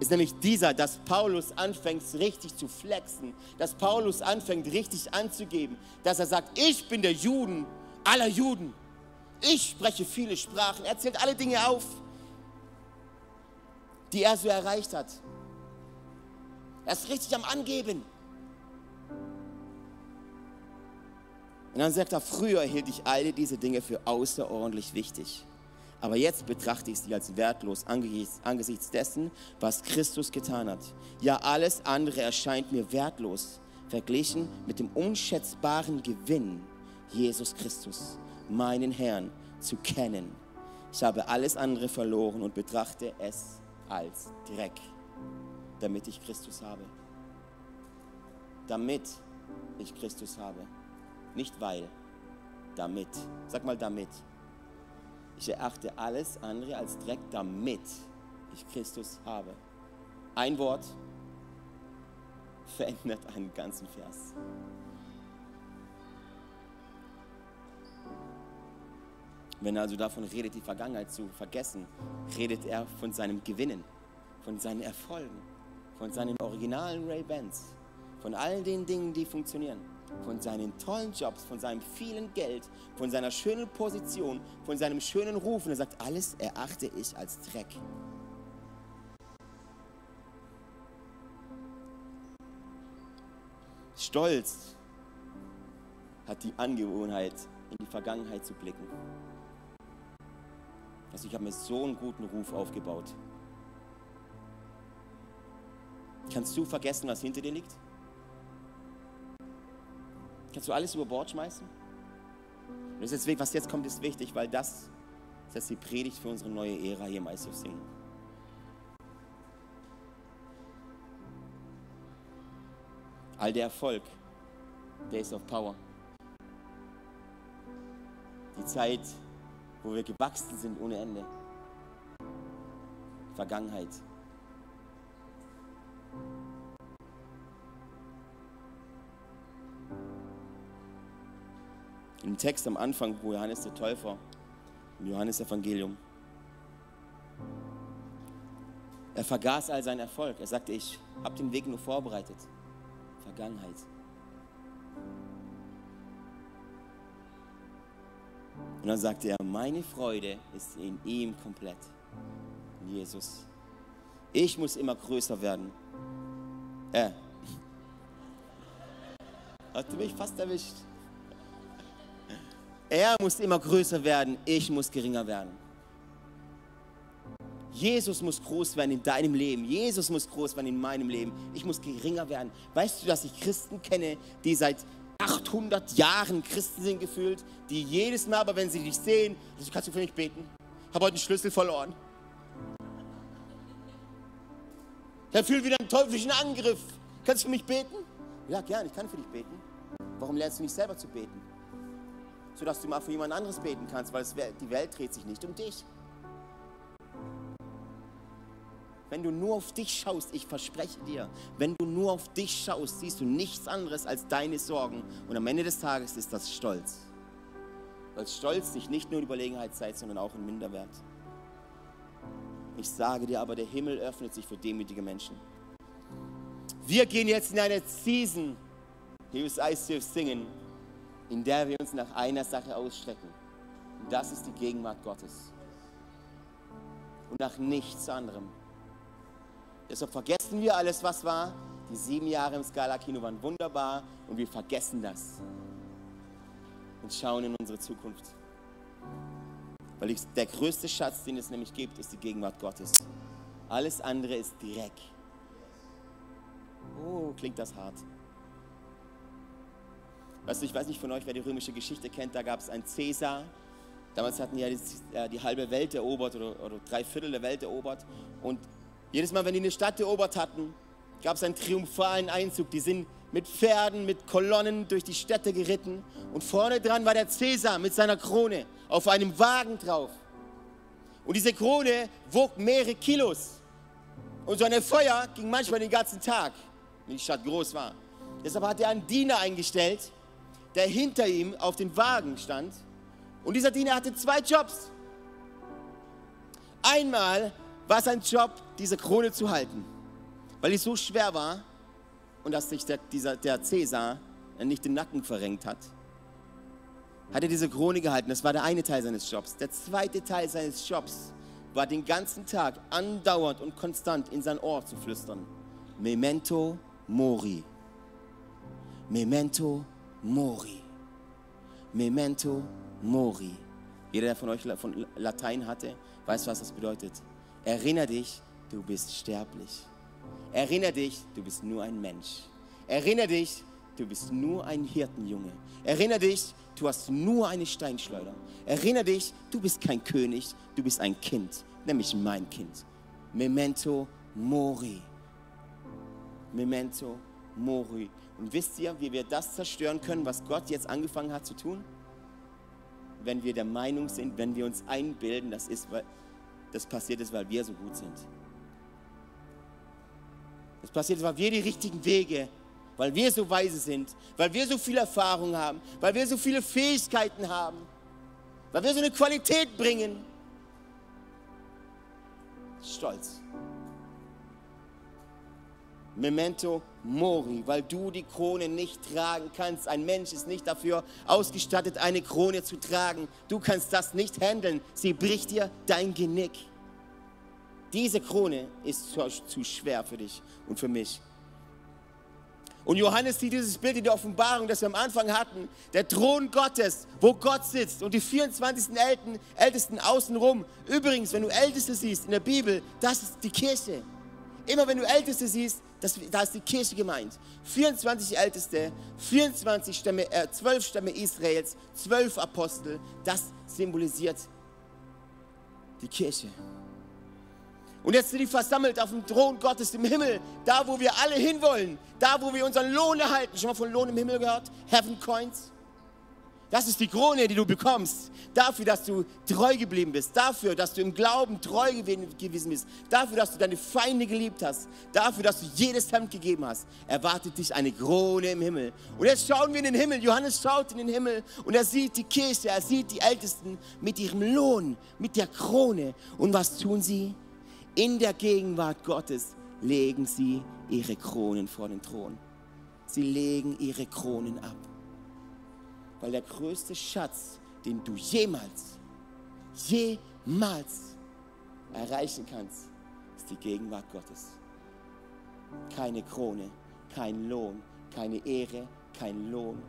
ist nämlich dieser, dass Paulus anfängt, richtig zu flexen, dass Paulus anfängt, richtig anzugeben, dass er sagt, ich bin der Juden aller Juden. Ich spreche viele Sprachen. Er zählt alle Dinge auf, die er so erreicht hat. Er ist richtig am Angeben. Und dann sagt er, früher hielt ich all diese Dinge für außerordentlich wichtig. Aber jetzt betrachte ich sie als wertlos angesichts dessen, was Christus getan hat. Ja, alles andere erscheint mir wertlos, verglichen mit dem unschätzbaren Gewinn, Jesus Christus, meinen Herrn, zu kennen. Ich habe alles andere verloren und betrachte es als Dreck, damit ich Christus habe. Damit ich Christus habe. Nicht weil, damit. Sag mal damit. Ich erachte alles andere als Dreck, damit ich Christus habe. Ein Wort verändert einen ganzen Vers. Wenn er also davon redet, die Vergangenheit zu vergessen, redet er von seinem Gewinnen, von seinen Erfolgen, von seinen originalen Ray-Bans, von all den Dingen, die funktionieren von seinen tollen Jobs, von seinem vielen Geld, von seiner schönen Position, von seinem schönen Ruf. Und er sagt, alles erachte ich als Dreck. Stolz hat die Angewohnheit, in die Vergangenheit zu blicken. Also ich habe mir so einen guten Ruf aufgebaut. Kannst du vergessen, was hinter dir liegt? Kannst du alles über Bord schmeißen? das ist jetzt, was jetzt kommt, ist wichtig, weil das, ist die Predigt für unsere neue Ära hier im ICF Singen. All der Erfolg, Days of Power. Die Zeit, wo wir gewachsen sind ohne Ende. Vergangenheit. Im Text am Anfang, wo Johannes der Täufer, im Johannesevangelium, er vergaß all seinen Erfolg. Er sagte, ich habe den Weg nur vorbereitet. Vergangenheit. Und dann sagte er, meine Freude ist in ihm komplett. In Jesus. Ich muss immer größer werden. Er. Hat mich fast erwischt. Er muss immer größer werden, ich muss geringer werden. Jesus muss groß werden in deinem Leben. Jesus muss groß werden in meinem Leben. Ich muss geringer werden. Weißt du, dass ich Christen kenne, die seit 800 Jahren Christen sind gefühlt, die jedes Mal, aber wenn sie dich sehen, also kannst du für mich beten? Ich habe heute einen Schlüssel verloren. Ich fühle wieder einen teuflischen Angriff. Kannst du für mich beten? Ja, gern, ich kann für dich beten. Warum lernst du nicht selber zu beten? sodass du mal für jemand anderes beten kannst, weil die Welt dreht sich nicht um dich. Wenn du nur auf dich schaust, ich verspreche dir, wenn du nur auf dich schaust, siehst du nichts anderes als deine Sorgen. Und am Ende des Tages ist das Stolz. Weil Stolz dich nicht nur in Überlegenheit zeigt, sondern auch in Minderwert. Ich sage dir aber, der Himmel öffnet sich für demütige Menschen. Wir gehen jetzt in eine Season, ist ICF singen, in der wir uns nach einer Sache ausstrecken. Und das ist die Gegenwart Gottes. Und nach nichts anderem. Deshalb vergessen wir alles, was war. Die sieben Jahre im Scala-Kino waren wunderbar und wir vergessen das und schauen in unsere Zukunft. Weil ich, der größte Schatz, den es nämlich gibt, ist die Gegenwart Gottes. Alles andere ist Dreck. Oh, klingt das hart. Weißt du, ich weiß nicht von euch, wer die römische Geschichte kennt, da gab es einen Cäsar. Damals hatten die ja die, die halbe Welt erobert oder, oder drei Viertel der Welt erobert. Und jedes Mal, wenn die eine Stadt erobert hatten, gab es einen triumphalen Einzug. Die sind mit Pferden, mit Kolonnen durch die Städte geritten. Und vorne dran war der Cäsar mit seiner Krone auf einem Wagen drauf. Und diese Krone wog mehrere Kilos. Und so ein Feuer ging manchmal den ganzen Tag, wenn die Stadt groß war. Deshalb hat er einen Diener eingestellt, der hinter ihm auf den Wagen stand. Und dieser Diener hatte zwei Jobs. Einmal war sein Job, diese Krone zu halten, weil die so schwer war und dass sich der, dieser, der Cäsar nicht den Nacken verrenkt hat. Hat er diese Krone gehalten, das war der eine Teil seines Jobs. Der zweite Teil seines Jobs war den ganzen Tag andauernd und konstant in sein Ohr zu flüstern. Memento Mori. Memento Mori. Memento Mori. Jeder, der von euch von Latein hatte, weiß, was das bedeutet. Erinner dich, du bist sterblich. Erinner dich, du bist nur ein Mensch. Erinner dich, du bist nur ein Hirtenjunge. Erinner dich, du hast nur eine Steinschleuder. Erinner dich, du bist kein König, du bist ein Kind, nämlich mein Kind. Memento Mori. Memento Mori. Und wisst ihr, wie wir das zerstören können, was Gott jetzt angefangen hat zu tun? Wenn wir der Meinung sind, wenn wir uns einbilden, das, ist, das passiert ist, weil wir so gut sind. Das passiert ist, weil wir die richtigen Wege, weil wir so weise sind, weil wir so viel Erfahrung haben, weil wir so viele Fähigkeiten haben, weil wir so eine Qualität bringen. Stolz. Memento Mori, weil du die Krone nicht tragen kannst. Ein Mensch ist nicht dafür ausgestattet, eine Krone zu tragen. Du kannst das nicht handeln. Sie bricht dir dein Genick. Diese Krone ist zu, zu schwer für dich und für mich. Und Johannes sieht dieses Bild in der Offenbarung, das wir am Anfang hatten. Der Thron Gottes, wo Gott sitzt und die 24 Ältesten außenrum. Übrigens, wenn du Älteste siehst in der Bibel, das ist die Kirche. Immer wenn du Älteste siehst, das, da ist die Kirche gemeint. 24 Älteste, 24 Stämme, äh, 12 Stämme Israels, 12 Apostel, das symbolisiert die Kirche. Und jetzt sind die versammelt auf dem Thron Gottes im Himmel, da wo wir alle hinwollen, da wo wir unseren Lohn erhalten. Schon mal von Lohn im Himmel gehört? Heaven Coins. Das ist die Krone, die du bekommst. Dafür, dass du treu geblieben bist. Dafür, dass du im Glauben treu gewesen bist. Dafür, dass du deine Feinde geliebt hast. Dafür, dass du jedes Hemd gegeben hast. Erwartet dich eine Krone im Himmel. Und jetzt schauen wir in den Himmel. Johannes schaut in den Himmel und er sieht die Kirche, er sieht die Ältesten mit ihrem Lohn, mit der Krone. Und was tun sie? In der Gegenwart Gottes legen sie ihre Kronen vor den Thron. Sie legen ihre Kronen ab. Weil der größte Schatz, den du jemals, jemals erreichen kannst, ist die Gegenwart Gottes. Keine Krone, kein Lohn, keine Ehre, kein Lohn,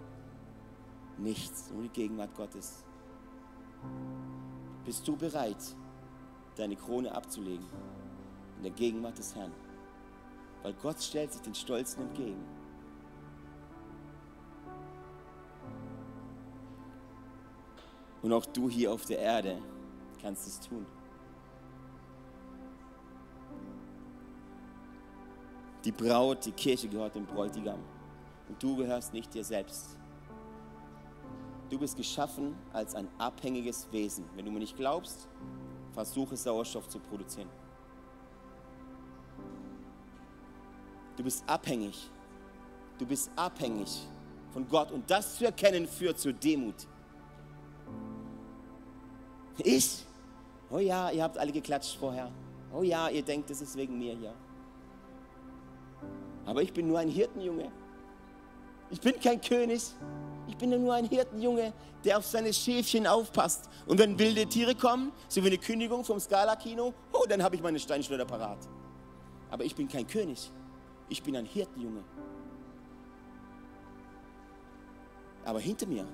nichts, nur die Gegenwart Gottes. Bist du bereit, deine Krone abzulegen in der Gegenwart des Herrn? Weil Gott stellt sich den Stolzen entgegen. Und auch du hier auf der Erde kannst es tun. Die Braut, die Kirche gehört dem Bräutigam. Und du gehörst nicht dir selbst. Du bist geschaffen als ein abhängiges Wesen. Wenn du mir nicht glaubst, versuche Sauerstoff zu produzieren. Du bist abhängig. Du bist abhängig von Gott. Und das zu erkennen führt zur Demut. Ich? Oh ja, ihr habt alle geklatscht vorher. Oh ja, ihr denkt, es ist wegen mir hier. Aber ich bin nur ein Hirtenjunge. Ich bin kein König. Ich bin nur ein Hirtenjunge, der auf seine Schäfchen aufpasst. Und wenn wilde Tiere kommen, so wie eine Kündigung vom Scala-Kino, oh, dann habe ich meine Steinschleuder parat. Aber ich bin kein König. Ich bin ein Hirtenjunge. Aber hinter mir,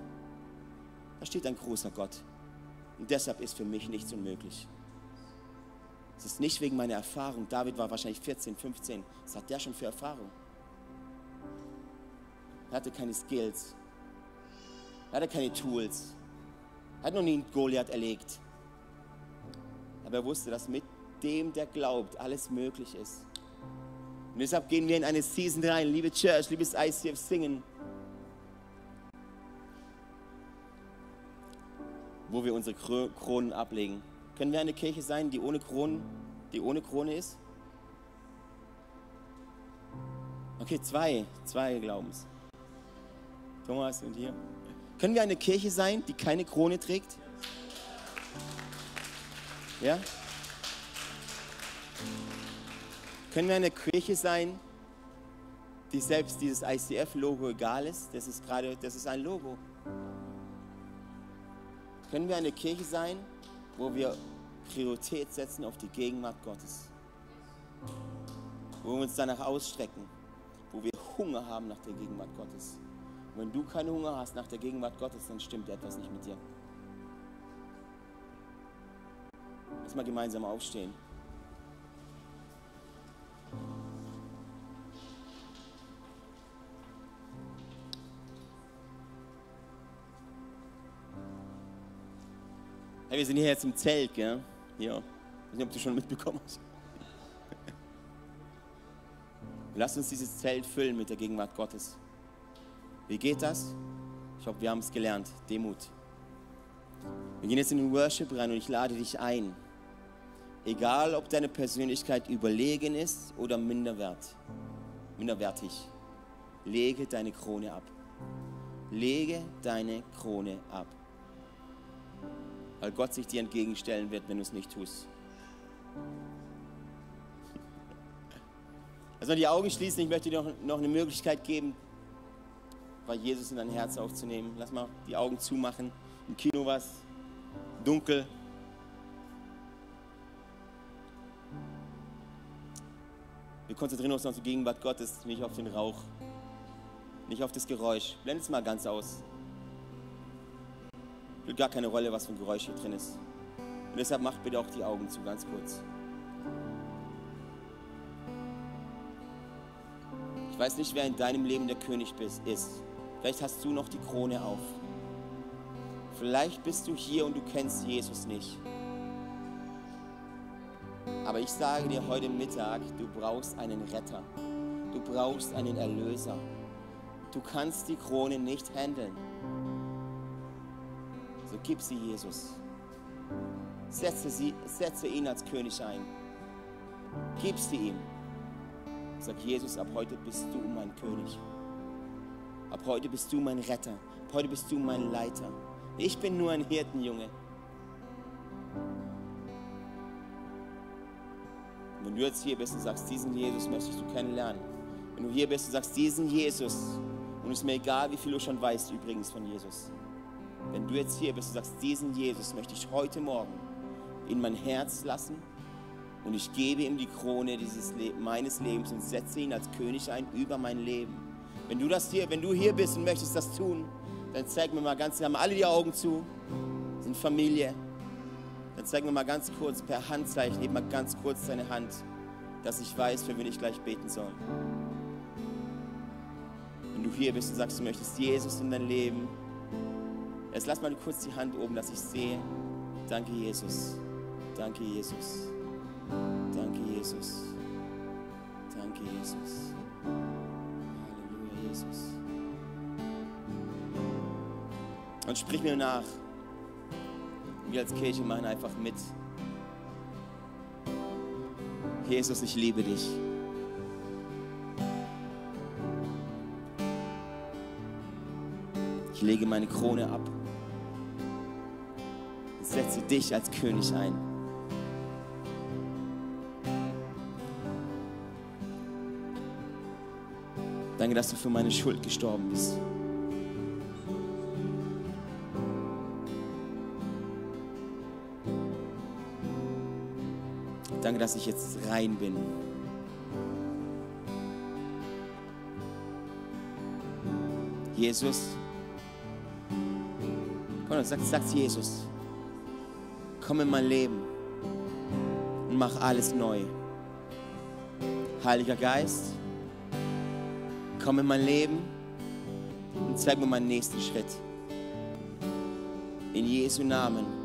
da steht ein großer Gott. Und deshalb ist für mich nichts unmöglich. Es ist nicht wegen meiner Erfahrung. David war wahrscheinlich 14, 15. Was hat der schon für Erfahrung? Er hatte keine Skills. Er hatte keine Tools. Er hat noch nie einen Goliath erlegt. Aber er wusste, dass mit dem, der glaubt, alles möglich ist. Und deshalb gehen wir in eine Season rein. Liebe Church, liebes ICF Singen. Wo wir unsere Kronen ablegen. Können wir eine Kirche sein, die ohne Kronen, die ohne Krone ist? Okay, zwei, zwei Glaubens. Thomas und hier. Können wir eine Kirche sein, die keine Krone trägt? Ja? Können wir eine Kirche sein, die selbst dieses ICF-Logo egal ist? Das ist gerade, das ist ein Logo. Können wir eine Kirche sein, wo wir Priorität setzen auf die Gegenwart Gottes? Wo wir uns danach ausstrecken, wo wir Hunger haben nach der Gegenwart Gottes. Und wenn du keinen Hunger hast nach der Gegenwart Gottes, dann stimmt etwas nicht mit dir. Lass mal gemeinsam aufstehen. Hey, wir sind hier jetzt im Zelt, gell? Hier. Ich weiß nicht, ob du schon mitbekommen hast. Lass uns dieses Zelt füllen mit der Gegenwart Gottes. Wie geht das? Ich hoffe, wir haben es gelernt. Demut. Wir gehen jetzt in den Worship rein und ich lade dich ein. Egal, ob deine Persönlichkeit überlegen ist oder minderwert, minderwertig, lege deine Krone ab. Lege deine Krone ab weil Gott sich dir entgegenstellen wird, wenn du es nicht tust. Also die Augen schließen, ich möchte dir noch, noch eine Möglichkeit geben, bei Jesus in dein Herz aufzunehmen. Lass mal die Augen zumachen. Im Kino was dunkel. Wir konzentrieren uns auf die Gegenwart Gottes, nicht auf den Rauch, nicht auf das Geräusch. Blend es mal ganz aus. Spielt gar keine Rolle, was für ein Geräusch hier drin ist. Und deshalb macht bitte auch die Augen zu, ganz kurz. Ich weiß nicht, wer in deinem Leben der König ist. Vielleicht hast du noch die Krone auf. Vielleicht bist du hier und du kennst Jesus nicht. Aber ich sage dir heute Mittag, du brauchst einen Retter. Du brauchst einen Erlöser. Du kannst die Krone nicht handeln. So gib sie Jesus. Setze, sie, setze ihn als König ein. Gib sie ihm. Sag Jesus, ab heute bist du mein König. Ab heute bist du mein Retter. Ab heute bist du mein Leiter. Ich bin nur ein Hirtenjunge. Wenn du jetzt hier bist und sagst, diesen Jesus möchtest du kennenlernen. Wenn du hier bist und sagst, diesen Jesus, und es ist mir egal, wie viel du schon weißt übrigens von Jesus. Wenn du jetzt hier bist und sagst, diesen Jesus möchte ich heute Morgen in mein Herz lassen und ich gebe ihm die Krone dieses Le meines Lebens und setze ihn als König ein über mein Leben. Wenn du das hier, wenn du hier bist und möchtest das tun, dann zeig mir mal ganz, wir haben alle die Augen zu, sind Familie. Dann zeig mir mal ganz kurz per Handzeichen, heb mal ganz kurz deine Hand, dass ich weiß, für wen ich gleich beten soll. Wenn du hier bist und sagst, du möchtest Jesus in dein Leben, Jetzt lass mal kurz die Hand oben, dass ich sehe. Danke, Jesus. Danke, Jesus. Danke, Jesus. Danke, Jesus. Halleluja, Jesus. Und sprich mir nach. Wir als Kirche machen einfach mit. Jesus, ich liebe dich. Ich lege meine Krone ab setze dich als König ein. Danke, dass du für meine Schuld gestorben bist. Danke, dass ich jetzt rein bin. Jesus. Komm, sag, sag's Jesus. Komm in mein Leben und mach alles neu. Heiliger Geist, komm in mein Leben und zeig mir meinen nächsten Schritt. In Jesu Namen. Amen.